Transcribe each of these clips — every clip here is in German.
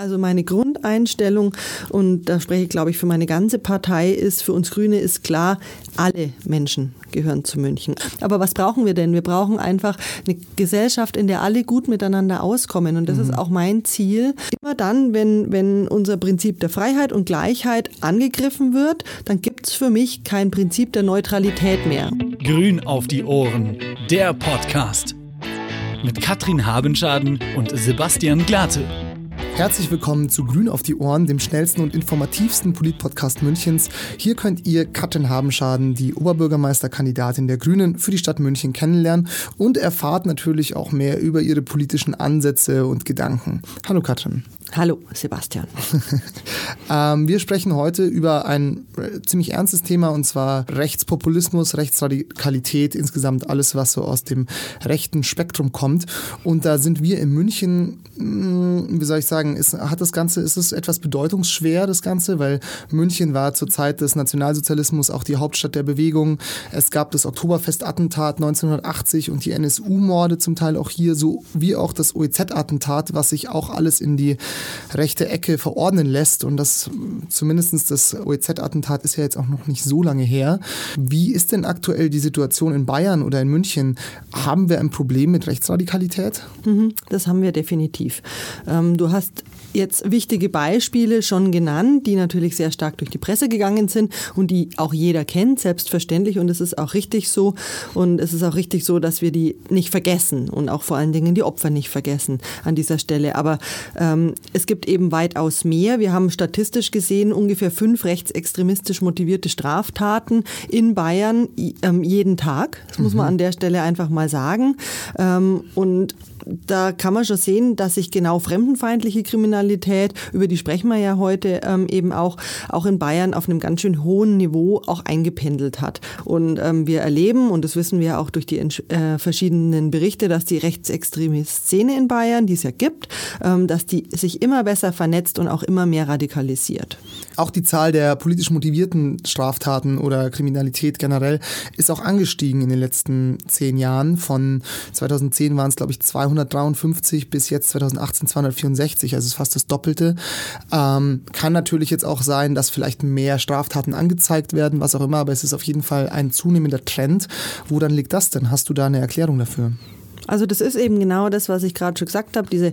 Also meine Grundeinstellung, und da spreche ich, glaube ich, für meine ganze Partei, ist, für uns Grüne ist klar, alle Menschen gehören zu München. Aber was brauchen wir denn? Wir brauchen einfach eine Gesellschaft, in der alle gut miteinander auskommen. Und das mhm. ist auch mein Ziel. Immer dann, wenn, wenn unser Prinzip der Freiheit und Gleichheit angegriffen wird, dann gibt es für mich kein Prinzip der Neutralität mehr. Grün auf die Ohren, der Podcast. Mit Katrin Habenschaden und Sebastian Glate. Herzlich willkommen zu Grün auf die Ohren, dem schnellsten und informativsten Politpodcast Münchens. Hier könnt ihr Katrin Habenschaden, die Oberbürgermeisterkandidatin der Grünen für die Stadt München kennenlernen und erfahrt natürlich auch mehr über ihre politischen Ansätze und Gedanken. Hallo Katrin. Hallo, Sebastian. ähm, wir sprechen heute über ein äh, ziemlich ernstes Thema und zwar Rechtspopulismus, Rechtsradikalität, insgesamt alles, was so aus dem rechten Spektrum kommt. Und da sind wir in München, mh, hm, wie soll ich sagen, ist, hat das Ganze, ist es etwas bedeutungsschwer, das Ganze, weil München war zur Zeit des Nationalsozialismus auch die Hauptstadt der Bewegung. Es gab das Oktoberfest-Attentat 1980 und die NSU-Morde zum Teil auch hier, so wie auch das OEZ-Attentat, was sich auch alles in die rechte Ecke verordnen lässt. Und das zumindest das OEZ-Attentat ist ja jetzt auch noch nicht so lange her. Wie ist denn aktuell die Situation in Bayern oder in München? Haben wir ein Problem mit Rechtsradikalität? Mhm, das haben wir definitiv. Ähm, du hast jetzt wichtige Beispiele schon genannt, die natürlich sehr stark durch die Presse gegangen sind und die auch jeder kennt, selbstverständlich. Und es ist auch richtig so. Und es ist auch richtig so, dass wir die nicht vergessen und auch vor allen Dingen die Opfer nicht vergessen an dieser Stelle. Aber ähm, es gibt eben weitaus mehr. Wir haben statistisch gesehen ungefähr fünf rechtsextremistisch motivierte Straftaten in Bayern ähm, jeden Tag. Das muss man mhm. an der Stelle einfach mal sagen. Ähm, und da kann man schon sehen, dass sich genau fremdenfeindliche Kriminalität, über die sprechen wir ja heute ähm, eben auch, auch in Bayern auf einem ganz schön hohen Niveau auch eingependelt hat. Und ähm, wir erleben, und das wissen wir auch durch die äh, verschiedenen Berichte, dass die rechtsextreme Szene in Bayern, die es ja gibt, ähm, dass die sich immer besser vernetzt und auch immer mehr radikalisiert. Auch die Zahl der politisch motivierten Straftaten oder Kriminalität generell ist auch angestiegen in den letzten zehn Jahren. Von 2010 waren es, glaube ich, 200 253 bis jetzt 2018 264, also ist fast das Doppelte. Ähm, kann natürlich jetzt auch sein, dass vielleicht mehr Straftaten angezeigt werden, was auch immer, aber es ist auf jeden Fall ein zunehmender Trend. Wo dann liegt das denn? Hast du da eine Erklärung dafür? Also das ist eben genau das, was ich gerade schon gesagt habe, diese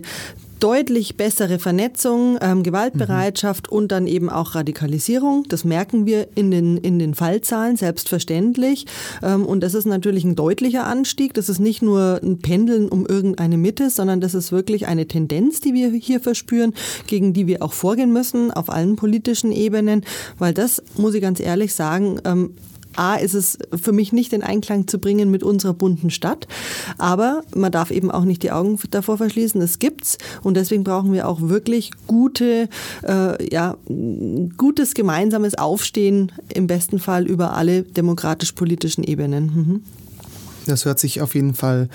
deutlich bessere Vernetzung, ähm, Gewaltbereitschaft mhm. und dann eben auch Radikalisierung. Das merken wir in den, in den Fallzahlen selbstverständlich. Ähm, und das ist natürlich ein deutlicher Anstieg. Das ist nicht nur ein Pendeln um irgendeine Mitte, sondern das ist wirklich eine Tendenz, die wir hier verspüren, gegen die wir auch vorgehen müssen auf allen politischen Ebenen. Weil das, muss ich ganz ehrlich sagen, ähm, A ist es für mich nicht in Einklang zu bringen mit unserer bunten Stadt, aber man darf eben auch nicht die Augen davor verschließen, es gibt's und deswegen brauchen wir auch wirklich gute, äh, ja, gutes gemeinsames Aufstehen im besten Fall über alle demokratisch-politischen Ebenen. Mhm. Das hört sich auf jeden Fall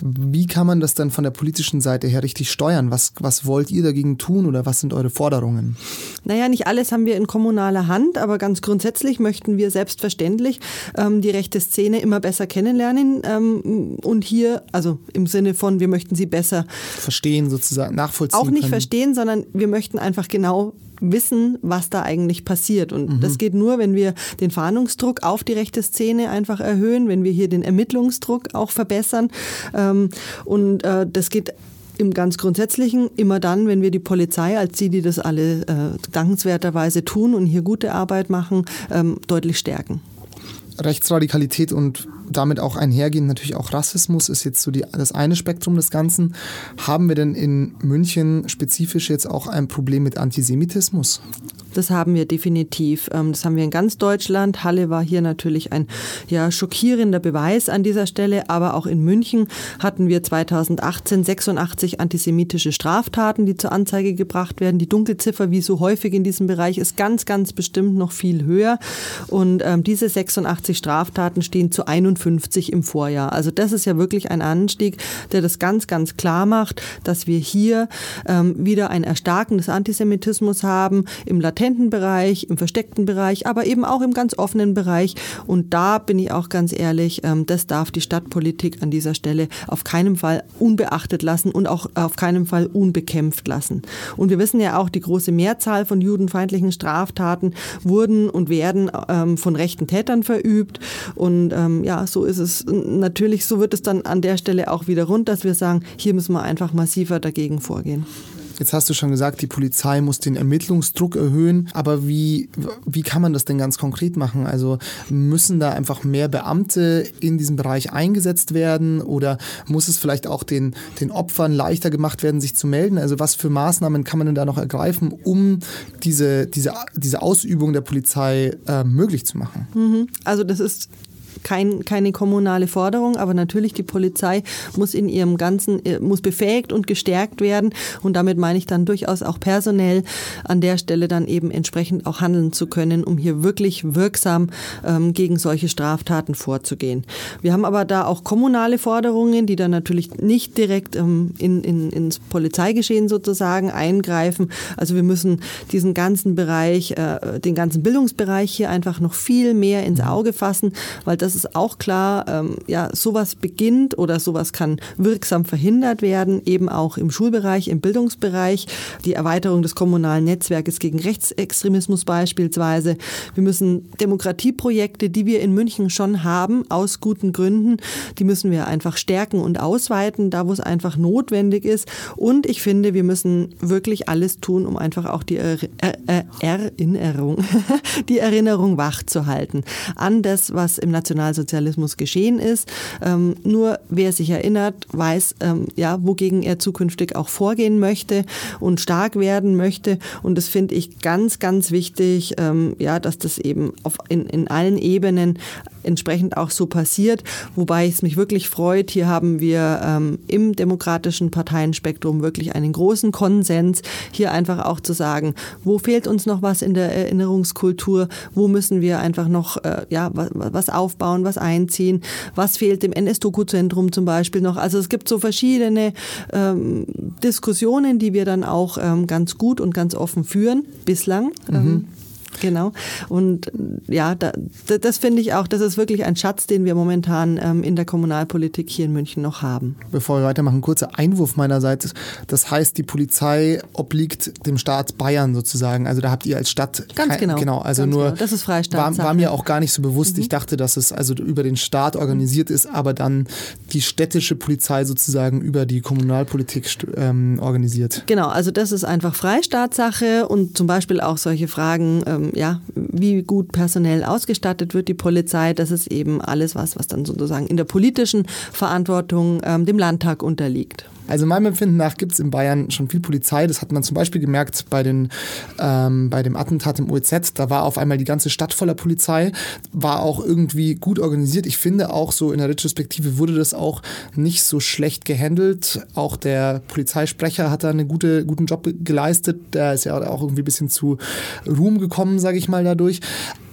wie kann man das dann von der politischen Seite her richtig steuern? Was, was wollt ihr dagegen tun oder was sind eure Forderungen? Naja, nicht alles haben wir in kommunaler Hand, aber ganz grundsätzlich möchten wir selbstverständlich ähm, die rechte Szene immer besser kennenlernen ähm, und hier, also im Sinne von, wir möchten sie besser verstehen, sozusagen, nachvollziehen. Auch nicht können. verstehen, sondern wir möchten einfach genau wissen, was da eigentlich passiert. Und mhm. das geht nur, wenn wir den Fahndungsdruck auf die rechte Szene einfach erhöhen, wenn wir hier den Ermittlungsdruck auch verbessern. Ähm, und äh, das geht im ganz Grundsätzlichen immer dann, wenn wir die Polizei als die, die das alle äh, dankenswerterweise tun und hier gute Arbeit machen, ähm, deutlich stärken. Rechtsradikalität und damit auch einhergehend natürlich auch Rassismus ist jetzt so die, das eine Spektrum des Ganzen. Haben wir denn in München spezifisch jetzt auch ein Problem mit Antisemitismus? Das haben wir definitiv. Ähm, das haben wir in ganz Deutschland. Halle war hier natürlich ein ja, schockierender Beweis an dieser Stelle. Aber auch in München hatten wir 2018 86 antisemitische Straftaten, die zur Anzeige gebracht werden. Die Dunkelziffer, wie so häufig in diesem Bereich, ist ganz, ganz bestimmt noch viel höher. Und ähm, diese 86 Straftaten stehen zu 51 im Vorjahr. Also das ist ja wirklich ein Anstieg, der das ganz, ganz klar macht, dass wir hier ähm, wieder ein Erstarken des Antisemitismus haben. Im latenten Bereich, im versteckten Bereich, aber eben auch im ganz offenen Bereich. Und da bin ich auch ganz ehrlich, ähm, das darf die Stadtpolitik an dieser Stelle auf keinen Fall unbeachtet lassen und auch auf keinen Fall unbekämpft lassen. Und wir wissen ja auch, die große Mehrzahl von judenfeindlichen Straftaten wurden und werden ähm, von rechten Tätern verübt. Und ähm, ja, so ist es natürlich, so wird es dann an der Stelle auch wieder rund, dass wir sagen, hier müssen wir einfach massiver dagegen vorgehen. Jetzt hast du schon gesagt, die Polizei muss den Ermittlungsdruck erhöhen. Aber wie, wie kann man das denn ganz konkret machen? Also müssen da einfach mehr Beamte in diesem Bereich eingesetzt werden oder muss es vielleicht auch den, den Opfern leichter gemacht werden, sich zu melden? Also was für Maßnahmen kann man denn da noch ergreifen, um diese, diese, diese Ausübung der Polizei äh, möglich zu machen? Mhm. Also das ist kein, keine kommunale Forderung, aber natürlich die Polizei muss in ihrem ganzen, äh, muss befähigt und gestärkt werden und damit meine ich dann durchaus auch personell an der Stelle dann eben entsprechend auch handeln zu können, um hier wirklich wirksam ähm, gegen solche Straftaten vorzugehen. Wir haben aber da auch kommunale Forderungen, die dann natürlich nicht direkt ähm, in, in, ins Polizeigeschehen sozusagen eingreifen. Also wir müssen diesen ganzen Bereich, äh, den ganzen Bildungsbereich hier einfach noch viel mehr ins Auge fassen, weil das das ist auch klar, ähm, ja, sowas beginnt oder sowas kann wirksam verhindert werden, eben auch im Schulbereich, im Bildungsbereich, die Erweiterung des kommunalen Netzwerkes gegen Rechtsextremismus beispielsweise. Wir müssen Demokratieprojekte, die wir in München schon haben, aus guten Gründen, die müssen wir einfach stärken und ausweiten, da wo es einfach notwendig ist. Und ich finde, wir müssen wirklich alles tun, um einfach auch die er er Erinnerung, die Erinnerung wach zu halten an das, was im Nationalen Nationalsozialismus geschehen ist. Ähm, nur wer sich erinnert, weiß, ähm, ja, wogegen er zukünftig auch vorgehen möchte und stark werden möchte. Und das finde ich ganz, ganz wichtig, ähm, ja, dass das eben auf, in, in allen Ebenen entsprechend auch so passiert. Wobei es mich wirklich freut, hier haben wir ähm, im demokratischen Parteienspektrum wirklich einen großen Konsens, hier einfach auch zu sagen, wo fehlt uns noch was in der Erinnerungskultur, wo müssen wir einfach noch äh, ja, was, aufbauen, was einziehen, was fehlt dem NS-Doku-Zentrum zum Beispiel noch. Also es gibt so verschiedene ähm, Diskussionen, die wir dann auch ähm, ganz gut und ganz offen führen, bislang. Mhm. Genau. Und ja, da, das finde ich auch, das ist wirklich ein Schatz, den wir momentan ähm, in der Kommunalpolitik hier in München noch haben. Bevor wir weitermachen, kurzer Einwurf meinerseits. Das heißt, die Polizei obliegt dem Staat Bayern sozusagen. Also da habt ihr als Stadt ganz kein, genau. Genau, also nur genau. das ist War, war, mir auch gar nicht so bewusst. Mhm. Ich dachte, dass es also über den Staat organisiert ist, aber dann die städtische Polizei sozusagen über die Kommunalpolitik ähm, organisiert. Genau, also das ist einfach Freistaatssache und zum Beispiel auch solche Fragen. Ähm, ja, wie gut personell ausgestattet wird die Polizei. Das ist eben alles was, was dann sozusagen in der politischen Verantwortung ähm, dem Landtag unterliegt. Also meinem Empfinden nach gibt es in Bayern schon viel Polizei. Das hat man zum Beispiel gemerkt bei, den, ähm, bei dem Attentat im OEZ. Da war auf einmal die ganze Stadt voller Polizei, war auch irgendwie gut organisiert. Ich finde auch so in der Retrospektive wurde das auch nicht so schlecht gehandelt. Auch der Polizeisprecher hat da einen gute, guten Job geleistet. Der ist ja auch irgendwie ein bisschen zu Ruhm gekommen, sage ich mal, dadurch.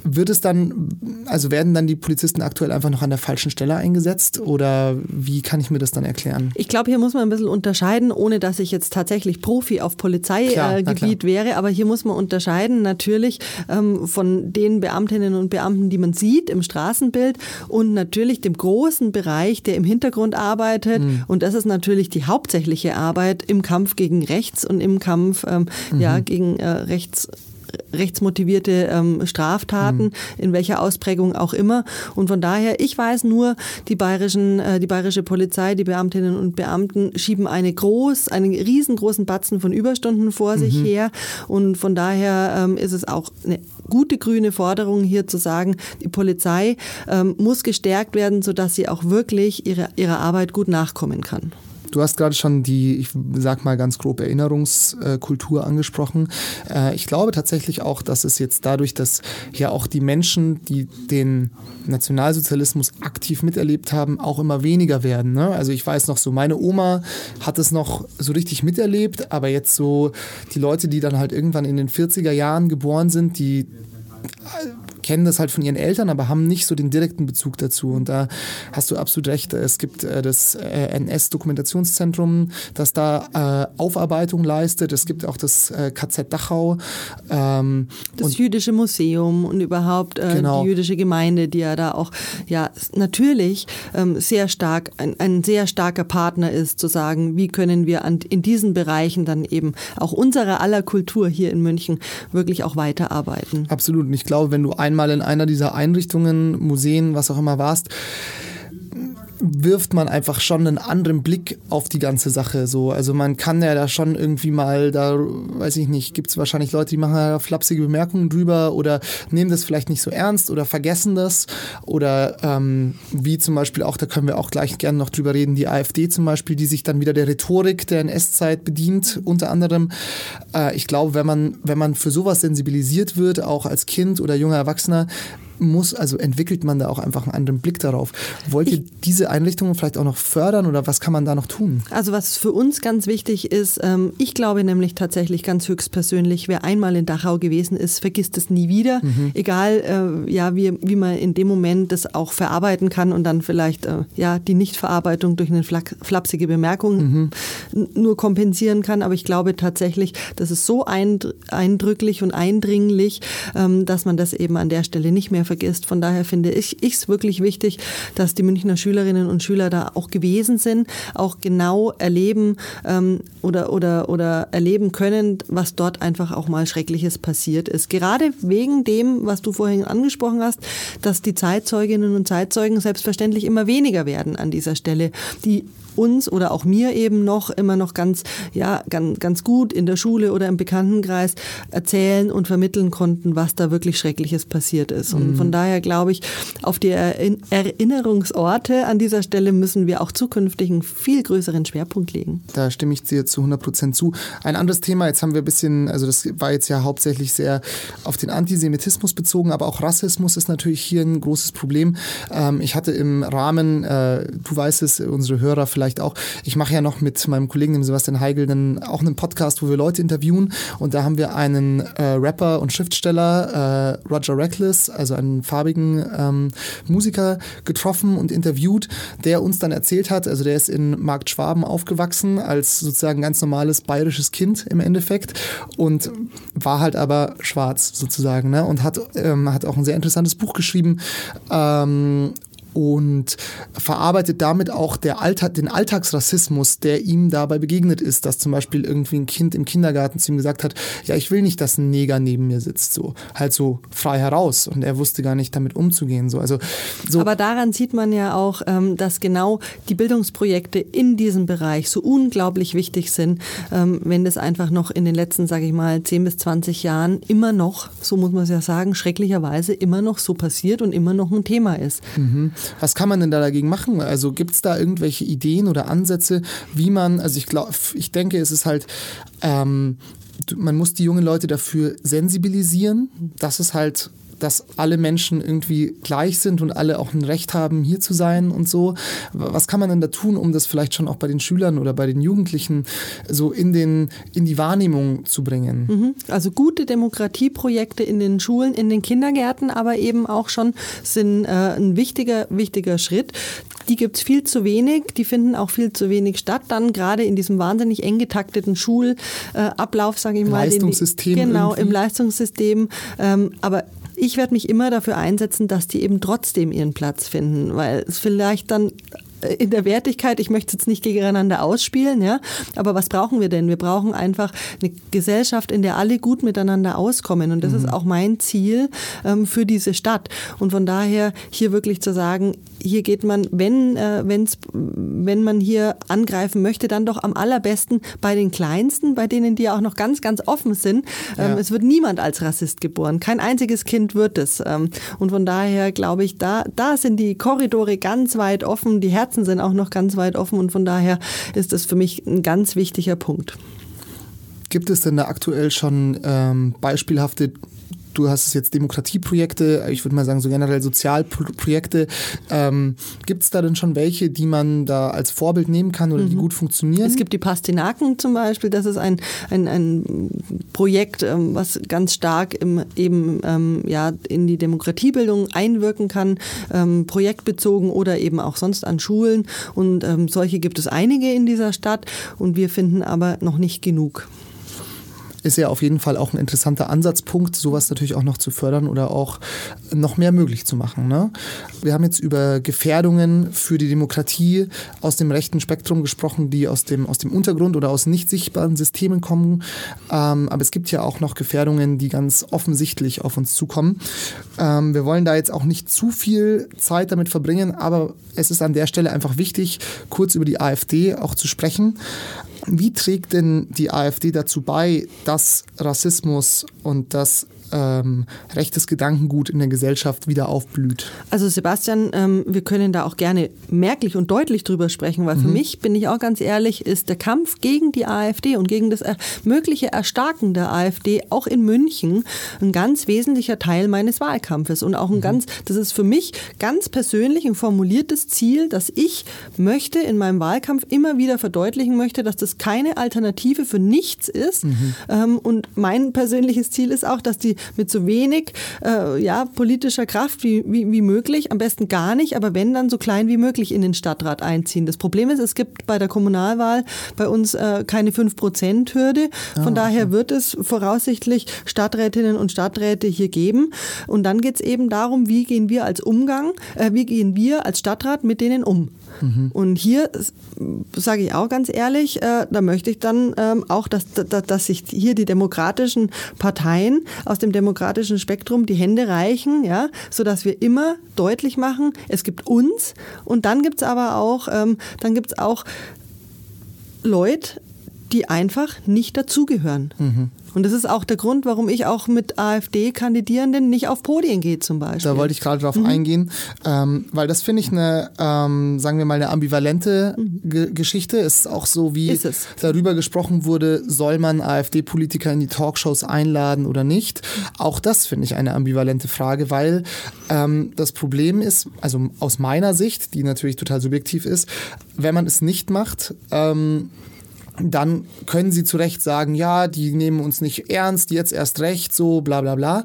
Wird es dann, also werden dann die Polizisten aktuell einfach noch an der falschen Stelle eingesetzt oder wie kann ich mir das dann erklären? Ich glaube, hier muss man ein bisschen unterscheiden, ohne dass ich jetzt tatsächlich Profi auf Polizeigebiet äh, wäre, aber hier muss man unterscheiden natürlich ähm, von den Beamtinnen und Beamten, die man sieht im Straßenbild und natürlich dem großen Bereich, der im Hintergrund arbeitet mhm. und das ist natürlich die hauptsächliche Arbeit im Kampf gegen rechts und im Kampf ähm, mhm. ja, gegen äh, rechts rechtsmotivierte ähm, Straftaten, mhm. in welcher Ausprägung auch immer. Und von daher, ich weiß nur, die bayerischen, äh, die bayerische Polizei, die Beamtinnen und Beamten schieben eine groß, einen riesengroßen Batzen von Überstunden vor mhm. sich her. Und von daher ähm, ist es auch eine gute grüne Forderung hier zu sagen, die Polizei ähm, muss gestärkt werden, sodass sie auch wirklich ihre, ihrer Arbeit gut nachkommen kann. Du hast gerade schon die, ich sag mal ganz grob, Erinnerungskultur angesprochen. Äh, ich glaube tatsächlich auch, dass es jetzt dadurch, dass ja auch die Menschen, die den Nationalsozialismus aktiv miterlebt haben, auch immer weniger werden. Ne? Also ich weiß noch so, meine Oma hat es noch so richtig miterlebt, aber jetzt so die Leute, die dann halt irgendwann in den 40er Jahren geboren sind, die kennen das halt von ihren Eltern, aber haben nicht so den direkten Bezug dazu. Und da hast du absolut recht. Es gibt äh, das äh, NS-Dokumentationszentrum, das da äh, Aufarbeitung leistet. Es gibt auch das äh, KZ Dachau. Ähm, das jüdische Museum und überhaupt äh, genau. die jüdische Gemeinde, die ja da auch ja natürlich ähm, sehr stark ein, ein sehr starker Partner ist, zu sagen, wie können wir an, in diesen Bereichen dann eben auch unserer aller Kultur hier in München wirklich auch weiterarbeiten. Absolut. Und ich glaube, wenn du einmal in einer dieser Einrichtungen, Museen, was auch immer warst, wirft man einfach schon einen anderen Blick auf die ganze Sache. So. Also man kann ja da schon irgendwie mal, da weiß ich nicht, gibt es wahrscheinlich Leute, die machen da flapsige Bemerkungen drüber oder nehmen das vielleicht nicht so ernst oder vergessen das. Oder ähm, wie zum Beispiel auch, da können wir auch gleich gerne noch drüber reden, die AfD zum Beispiel, die sich dann wieder der Rhetorik der NS-Zeit bedient, unter anderem. Äh, ich glaube, wenn man, wenn man für sowas sensibilisiert wird, auch als Kind oder junger Erwachsener, muss, also entwickelt man da auch einfach einen anderen Blick darauf. Wollt ihr diese Einrichtungen vielleicht auch noch fördern oder was kann man da noch tun? Also was für uns ganz wichtig ist, ähm, ich glaube nämlich tatsächlich ganz höchstpersönlich, wer einmal in Dachau gewesen ist, vergisst es nie wieder. Mhm. Egal, äh, ja, wie, wie man in dem Moment das auch verarbeiten kann und dann vielleicht äh, ja die Nichtverarbeitung durch eine flapsige Bemerkung mhm. nur kompensieren kann. Aber ich glaube tatsächlich, das ist so eindrücklich und eindringlich, ähm, dass man das eben an der Stelle nicht mehr vergisst. Von daher finde ich es wirklich wichtig, dass die Münchner Schülerinnen und Schüler da auch gewesen sind, auch genau erleben ähm, oder, oder, oder erleben können, was dort einfach auch mal Schreckliches passiert ist. Gerade wegen dem, was du vorhin angesprochen hast, dass die Zeitzeuginnen und Zeitzeugen selbstverständlich immer weniger werden an dieser Stelle. Die uns oder auch mir eben noch immer noch ganz, ja, ganz, ganz gut in der Schule oder im Bekanntenkreis erzählen und vermitteln konnten, was da wirklich Schreckliches passiert ist. Und mhm. von daher glaube ich, auf die Erinnerungsorte an dieser Stelle müssen wir auch zukünftig einen viel größeren Schwerpunkt legen. Da stimme ich dir zu 100 Prozent zu. Ein anderes Thema, jetzt haben wir ein bisschen, also das war jetzt ja hauptsächlich sehr auf den Antisemitismus bezogen, aber auch Rassismus ist natürlich hier ein großes Problem. Ähm, ich hatte im Rahmen, äh, du weißt es, unsere Hörer vielleicht vielleicht auch. Ich mache ja noch mit meinem Kollegen, dem Sebastian Heigl, dann auch einen Podcast, wo wir Leute interviewen. Und da haben wir einen äh, Rapper und Schriftsteller, äh, Roger Reckless, also einen farbigen ähm, Musiker, getroffen und interviewt, der uns dann erzählt hat, also der ist in Markt Schwaben aufgewachsen, als sozusagen ganz normales bayerisches Kind im Endeffekt und war halt aber schwarz sozusagen ne? und hat, ähm, hat auch ein sehr interessantes Buch geschrieben ähm, und verarbeitet damit auch der Alltag, den Alltagsrassismus, der ihm dabei begegnet ist, dass zum Beispiel irgendwie ein Kind im Kindergarten zu ihm gesagt hat, ja, ich will nicht, dass ein Neger neben mir sitzt, so halt so frei heraus und er wusste gar nicht damit umzugehen, so also so. Aber daran sieht man ja auch, ähm, dass genau die Bildungsprojekte in diesem Bereich so unglaublich wichtig sind, ähm, wenn das einfach noch in den letzten, sage ich mal, 10 bis 20 Jahren immer noch, so muss man es ja sagen, schrecklicherweise immer noch so passiert und immer noch ein Thema ist. Mhm. Was kann man denn da dagegen machen? Also gibt es da irgendwelche Ideen oder Ansätze, wie man, also ich glaube, ich denke, es ist halt, ähm, man muss die jungen Leute dafür sensibilisieren, dass es halt dass alle Menschen irgendwie gleich sind und alle auch ein Recht haben, hier zu sein und so. Was kann man denn da tun, um das vielleicht schon auch bei den Schülern oder bei den Jugendlichen so in, den, in die Wahrnehmung zu bringen? Mhm. Also gute Demokratieprojekte in den Schulen, in den Kindergärten, aber eben auch schon sind äh, ein wichtiger, wichtiger Schritt. Die gibt es viel zu wenig, die finden auch viel zu wenig statt. Dann gerade in diesem wahnsinnig eng getakteten Schulablauf, sage ich mal. Leistungssystem. Die, genau, irgendwie. im Leistungssystem. Ähm, aber ich werde mich immer dafür einsetzen, dass die eben trotzdem ihren Platz finden, weil es vielleicht dann in der Wertigkeit, ich möchte es jetzt nicht gegeneinander ausspielen, ja, aber was brauchen wir denn? Wir brauchen einfach eine Gesellschaft, in der alle gut miteinander auskommen und das mhm. ist auch mein Ziel ähm, für diese Stadt und von daher hier wirklich zu sagen, hier geht man, wenn, äh, wenn's, wenn man hier angreifen möchte, dann doch am allerbesten bei den Kleinsten, bei denen die auch noch ganz, ganz offen sind. Ähm, ja. Es wird niemand als Rassist geboren. Kein einziges Kind wird es. Ähm, und von daher glaube ich, da, da sind die Korridore ganz weit offen, die Herzen Herzen sind auch noch ganz weit offen und von daher ist das für mich ein ganz wichtiger Punkt. Gibt es denn da aktuell schon ähm, beispielhafte du hast es jetzt Demokratieprojekte, ich würde mal sagen so generell Sozialprojekte. Ähm, gibt es da denn schon welche, die man da als Vorbild nehmen kann oder mhm. die gut funktionieren? Es gibt die Pastinaken zum Beispiel, das ist ein, ein, ein Projekt, ähm, was ganz stark im, eben ähm, ja, in die Demokratiebildung einwirken kann, ähm, projektbezogen oder eben auch sonst an Schulen. Und ähm, solche gibt es einige in dieser Stadt und wir finden aber noch nicht genug ist ja auf jeden Fall auch ein interessanter Ansatzpunkt, sowas natürlich auch noch zu fördern oder auch noch mehr möglich zu machen. Ne? Wir haben jetzt über Gefährdungen für die Demokratie aus dem rechten Spektrum gesprochen, die aus dem, aus dem Untergrund oder aus nicht sichtbaren Systemen kommen. Ähm, aber es gibt ja auch noch Gefährdungen, die ganz offensichtlich auf uns zukommen. Ähm, wir wollen da jetzt auch nicht zu viel Zeit damit verbringen, aber es ist an der Stelle einfach wichtig, kurz über die AfD auch zu sprechen. Wie trägt denn die AfD dazu bei, dass Rassismus und dass ähm, rechtes Gedankengut in der Gesellschaft wieder aufblüht. Also Sebastian, ähm, wir können da auch gerne merklich und deutlich drüber sprechen, weil mhm. für mich, bin ich auch ganz ehrlich, ist der Kampf gegen die AfD und gegen das er mögliche Erstarken der AfD auch in München ein ganz wesentlicher Teil meines Wahlkampfes und auch ein mhm. ganz, das ist für mich ganz persönlich ein formuliertes Ziel, dass ich möchte in meinem Wahlkampf immer wieder verdeutlichen möchte, dass das keine Alternative für nichts ist. Mhm. Ähm, und mein persönliches Ziel ist auch, dass die mit so wenig äh, ja, politischer Kraft wie, wie, wie möglich, am besten gar nicht, aber wenn dann so klein wie möglich in den Stadtrat einziehen. Das Problem ist, es gibt bei der Kommunalwahl bei uns äh, keine 5%-Hürde. Von ah, daher wird es voraussichtlich Stadträtinnen und Stadträte hier geben. Und dann geht es eben darum, wie gehen wir als Umgang, äh, wie gehen wir als Stadtrat mit denen um. Mhm. Und hier sage ich auch ganz ehrlich, äh, da möchte ich dann ähm, auch, dass, dass, dass sich hier die demokratischen Parteien aus dem demokratischen Spektrum die Hände reichen, ja, sodass wir immer deutlich machen, es gibt uns und dann gibt es aber auch, ähm, dann gibt es auch Leute, die einfach nicht dazugehören. Mhm. Und das ist auch der Grund, warum ich auch mit AfD-Kandidierenden nicht auf Podien gehe zum Beispiel. Da wollte ich gerade drauf mhm. eingehen, ähm, weil das finde ich eine, ähm, sagen wir mal, eine ambivalente mhm. Ge Geschichte. Es ist auch so, wie darüber gesprochen wurde, soll man AfD-Politiker in die Talkshows einladen oder nicht. Auch das finde ich eine ambivalente Frage, weil ähm, das Problem ist, also aus meiner Sicht, die natürlich total subjektiv ist, wenn man es nicht macht, ähm, dann können sie zu Recht sagen, ja, die nehmen uns nicht ernst, jetzt erst recht, so bla bla bla.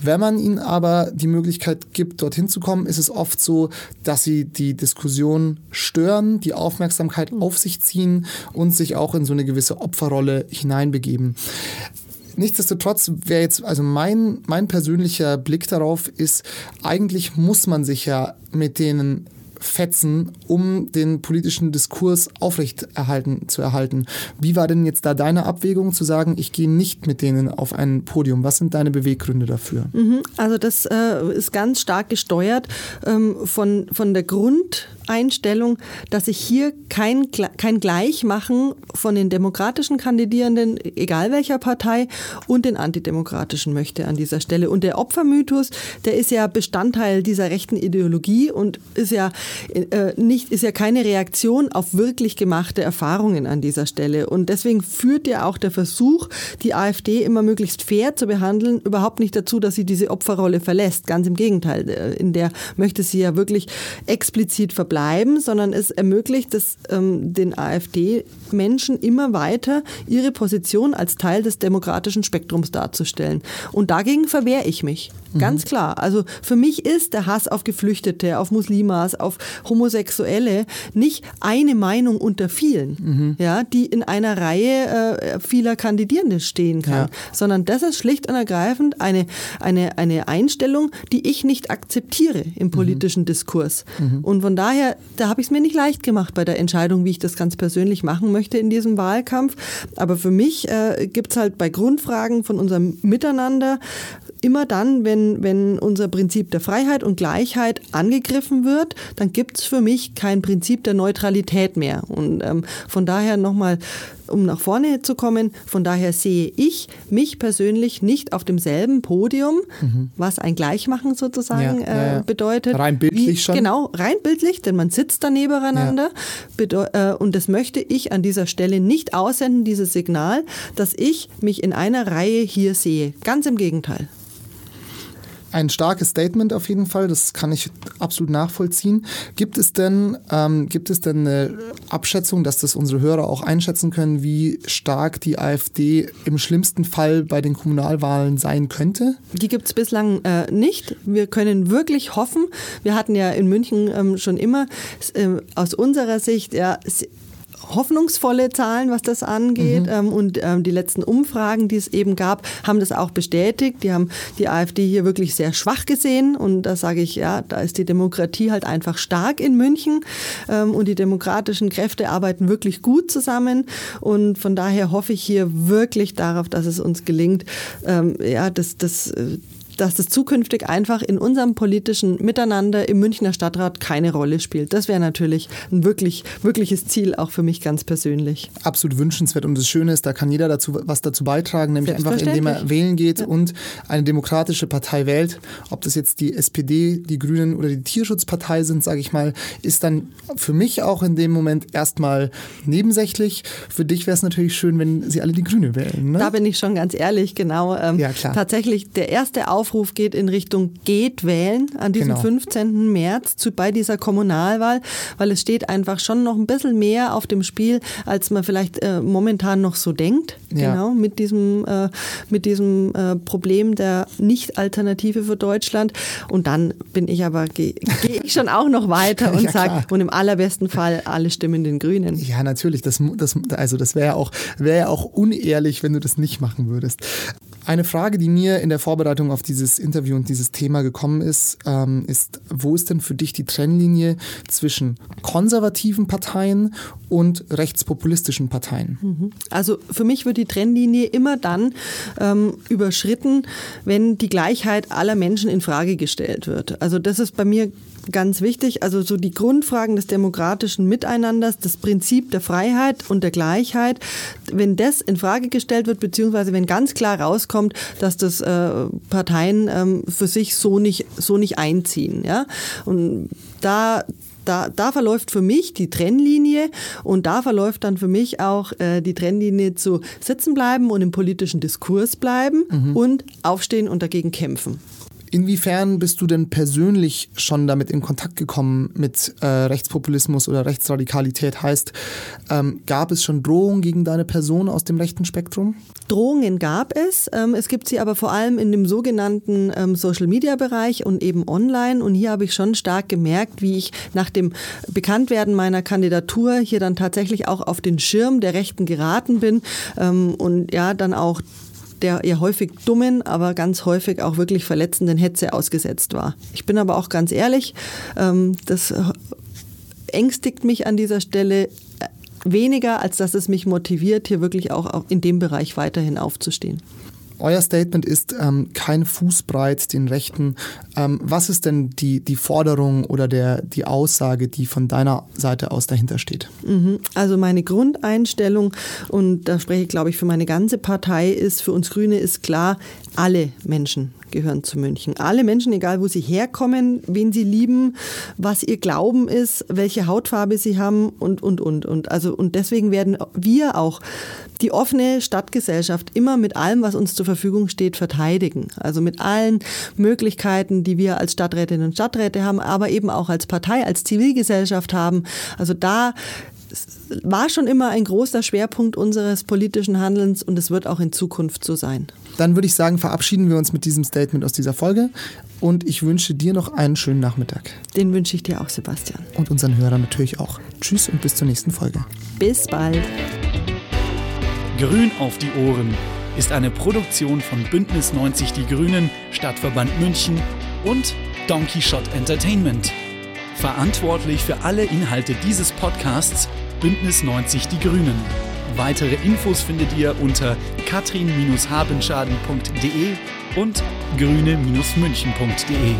Wenn man ihnen aber die Möglichkeit gibt, dorthin zu kommen, ist es oft so, dass sie die Diskussion stören, die Aufmerksamkeit auf sich ziehen und sich auch in so eine gewisse Opferrolle hineinbegeben. Nichtsdestotrotz wäre jetzt, also mein, mein persönlicher Blick darauf ist, eigentlich muss man sich ja mit denen fetzen, um den politischen Diskurs aufrechterhalten zu erhalten. Wie war denn jetzt da deine Abwägung zu sagen, ich gehe nicht mit denen auf ein Podium? Was sind deine Beweggründe dafür? Mhm, also das äh, ist ganz stark gesteuert ähm, von, von der Grund Einstellung, dass ich hier kein, kein Gleichmachen von den demokratischen Kandidierenden, egal welcher Partei, und den antidemokratischen möchte an dieser Stelle. Und der Opfermythos, der ist ja Bestandteil dieser rechten Ideologie und ist ja äh, nicht, ist ja keine Reaktion auf wirklich gemachte Erfahrungen an dieser Stelle. Und deswegen führt ja auch der Versuch, die AfD immer möglichst fair zu behandeln, überhaupt nicht dazu, dass sie diese Opferrolle verlässt. Ganz im Gegenteil. Äh, in der möchte sie ja wirklich explizit verbleiben bleiben, sondern es ermöglicht es ähm, den AfD-Menschen immer weiter ihre Position als Teil des demokratischen Spektrums darzustellen. Und dagegen verwehre ich mich. Ganz klar. Also für mich ist der Hass auf Geflüchtete, auf Muslimas, auf Homosexuelle nicht eine Meinung unter vielen, mhm. ja, die in einer Reihe äh, vieler Kandidierende stehen kann, ja. sondern das ist schlicht und ergreifend eine, eine, eine Einstellung, die ich nicht akzeptiere im mhm. politischen mhm. Diskurs. Mhm. Und von daher, da habe ich es mir nicht leicht gemacht bei der Entscheidung, wie ich das ganz persönlich machen möchte in diesem Wahlkampf. Aber für mich äh, gibt es halt bei Grundfragen von unserem Miteinander immer dann, wenn, wenn unser Prinzip der Freiheit und Gleichheit angegriffen wird, dann gibt es für mich kein Prinzip der Neutralität mehr. Und ähm, von daher nochmal, um nach vorne zu kommen, von daher sehe ich mich persönlich nicht auf demselben Podium, mhm. was ein Gleichmachen sozusagen ja, ja, ja. Äh, bedeutet. Rein bildlich wie, schon? Genau, rein bildlich, denn man sitzt da nebeneinander. Äh, und das möchte ich an dieser Stelle nicht aussenden, dieses Signal, dass ich mich in einer Reihe hier sehe. Ganz im Gegenteil. Ein starkes Statement auf jeden Fall, das kann ich absolut nachvollziehen. Gibt es denn, ähm, gibt es denn eine Abschätzung, dass das unsere Hörer auch einschätzen können, wie stark die AfD im schlimmsten Fall bei den Kommunalwahlen sein könnte? Die gibt es bislang äh, nicht. Wir können wirklich hoffen. Wir hatten ja in München ähm, schon immer äh, aus unserer Sicht ja hoffnungsvolle Zahlen, was das angeht. Mhm. Ähm, und ähm, die letzten Umfragen, die es eben gab, haben das auch bestätigt. Die haben die AfD hier wirklich sehr schwach gesehen. Und da sage ich, ja, da ist die Demokratie halt einfach stark in München. Ähm, und die demokratischen Kräfte arbeiten wirklich gut zusammen. Und von daher hoffe ich hier wirklich darauf, dass es uns gelingt, ja, das, das äh, dass das zukünftig einfach in unserem politischen Miteinander im Münchner Stadtrat keine Rolle spielt. Das wäre natürlich ein wirklich, wirkliches Ziel, auch für mich ganz persönlich. Absolut wünschenswert. Und das Schöne ist, da kann jeder dazu was dazu beitragen, nämlich einfach indem er wählen geht ja. und eine demokratische Partei wählt. Ob das jetzt die SPD, die Grünen oder die Tierschutzpartei sind, sage ich mal, ist dann für mich auch in dem Moment erstmal nebensächlich. Für dich wäre es natürlich schön, wenn sie alle die Grüne wählen. Ne? Da bin ich schon ganz ehrlich, genau. Ähm, ja, klar. Tatsächlich der erste Aufruf Aufruf geht in Richtung geht wählen an diesem genau. 15. März zu, bei dieser Kommunalwahl, weil es steht einfach schon noch ein bisschen mehr auf dem Spiel, als man vielleicht äh, momentan noch so denkt. Ja. Genau, mit diesem, äh, mit diesem äh, Problem der Nicht-Alternative für Deutschland. Und dann bin ich aber, gehe geh ich schon auch noch weiter und ja, sage, und im allerbesten Fall alle stimmen den Grünen. Ja, natürlich. Das, das, also das wäre ja, auch, wär ja auch unehrlich, wenn du das nicht machen würdest. Eine Frage, die mir in der Vorbereitung auf dieses Interview und dieses Thema gekommen ist, ähm, ist, wo ist denn für dich die Trennlinie zwischen konservativen Parteien und rechtspopulistischen Parteien? Mhm. Also für mich wird die Trennlinie immer dann ähm, überschritten, wenn die Gleichheit aller Menschen in Frage gestellt wird. Also das ist bei mir ganz wichtig. Also so die Grundfragen des demokratischen Miteinanders, das Prinzip der Freiheit und der Gleichheit, wenn das in Frage gestellt wird, beziehungsweise wenn ganz klar rauskommt, dass das äh, Parteien ähm, für sich so nicht, so nicht einziehen. Ja? Und da da, da verläuft für mich die Trennlinie und da verläuft dann für mich auch äh, die Trennlinie zu sitzen bleiben und im politischen Diskurs bleiben mhm. und aufstehen und dagegen kämpfen. Inwiefern bist du denn persönlich schon damit in Kontakt gekommen mit äh, Rechtspopulismus oder Rechtsradikalität? Heißt, ähm, gab es schon Drohungen gegen deine Person aus dem rechten Spektrum? Drohungen gab es. Ähm, es gibt sie aber vor allem in dem sogenannten ähm, Social-Media-Bereich und eben online. Und hier habe ich schon stark gemerkt, wie ich nach dem Bekanntwerden meiner Kandidatur hier dann tatsächlich auch auf den Schirm der Rechten geraten bin ähm, und ja dann auch der ja häufig dummen, aber ganz häufig auch wirklich verletzenden Hetze ausgesetzt war. Ich bin aber auch ganz ehrlich, ähm, das ängstigt mich an dieser Stelle weniger, als dass es mich motiviert, hier wirklich auch in dem Bereich weiterhin aufzustehen. Euer Statement ist ähm, kein Fußbreit den Rechten. Ähm, was ist denn die, die Forderung oder der, die Aussage, die von deiner Seite aus dahinter steht? Mhm. Also meine Grundeinstellung, und da spreche ich, glaube ich, für meine ganze Partei, ist, für uns Grüne ist klar, alle Menschen gehören zu München. Alle Menschen, egal wo sie herkommen, wen sie lieben, was ihr Glauben ist, welche Hautfarbe sie haben und, und, und. Und, also, und deswegen werden wir auch die offene Stadtgesellschaft immer mit allem, was uns zur Verfügung steht, verteidigen. Also mit allen Möglichkeiten, die wir als Stadträtinnen und Stadträte haben, aber eben auch als Partei, als Zivilgesellschaft haben. Also da war schon immer ein großer Schwerpunkt unseres politischen Handelns und es wird auch in Zukunft so sein. Dann würde ich sagen, verabschieden wir uns mit diesem Statement aus dieser Folge und ich wünsche dir noch einen schönen Nachmittag. Den wünsche ich dir auch, Sebastian. Und unseren Hörern natürlich auch. Tschüss und bis zur nächsten Folge. Bis bald. Grün auf die Ohren ist eine Produktion von Bündnis 90 Die Grünen, Stadtverband München und Donkey Shot Entertainment. Verantwortlich für alle Inhalte dieses Podcasts Bündnis 90 Die Grünen. Weitere Infos findet ihr unter katrin-habenschaden.de und grüne-münchen.de.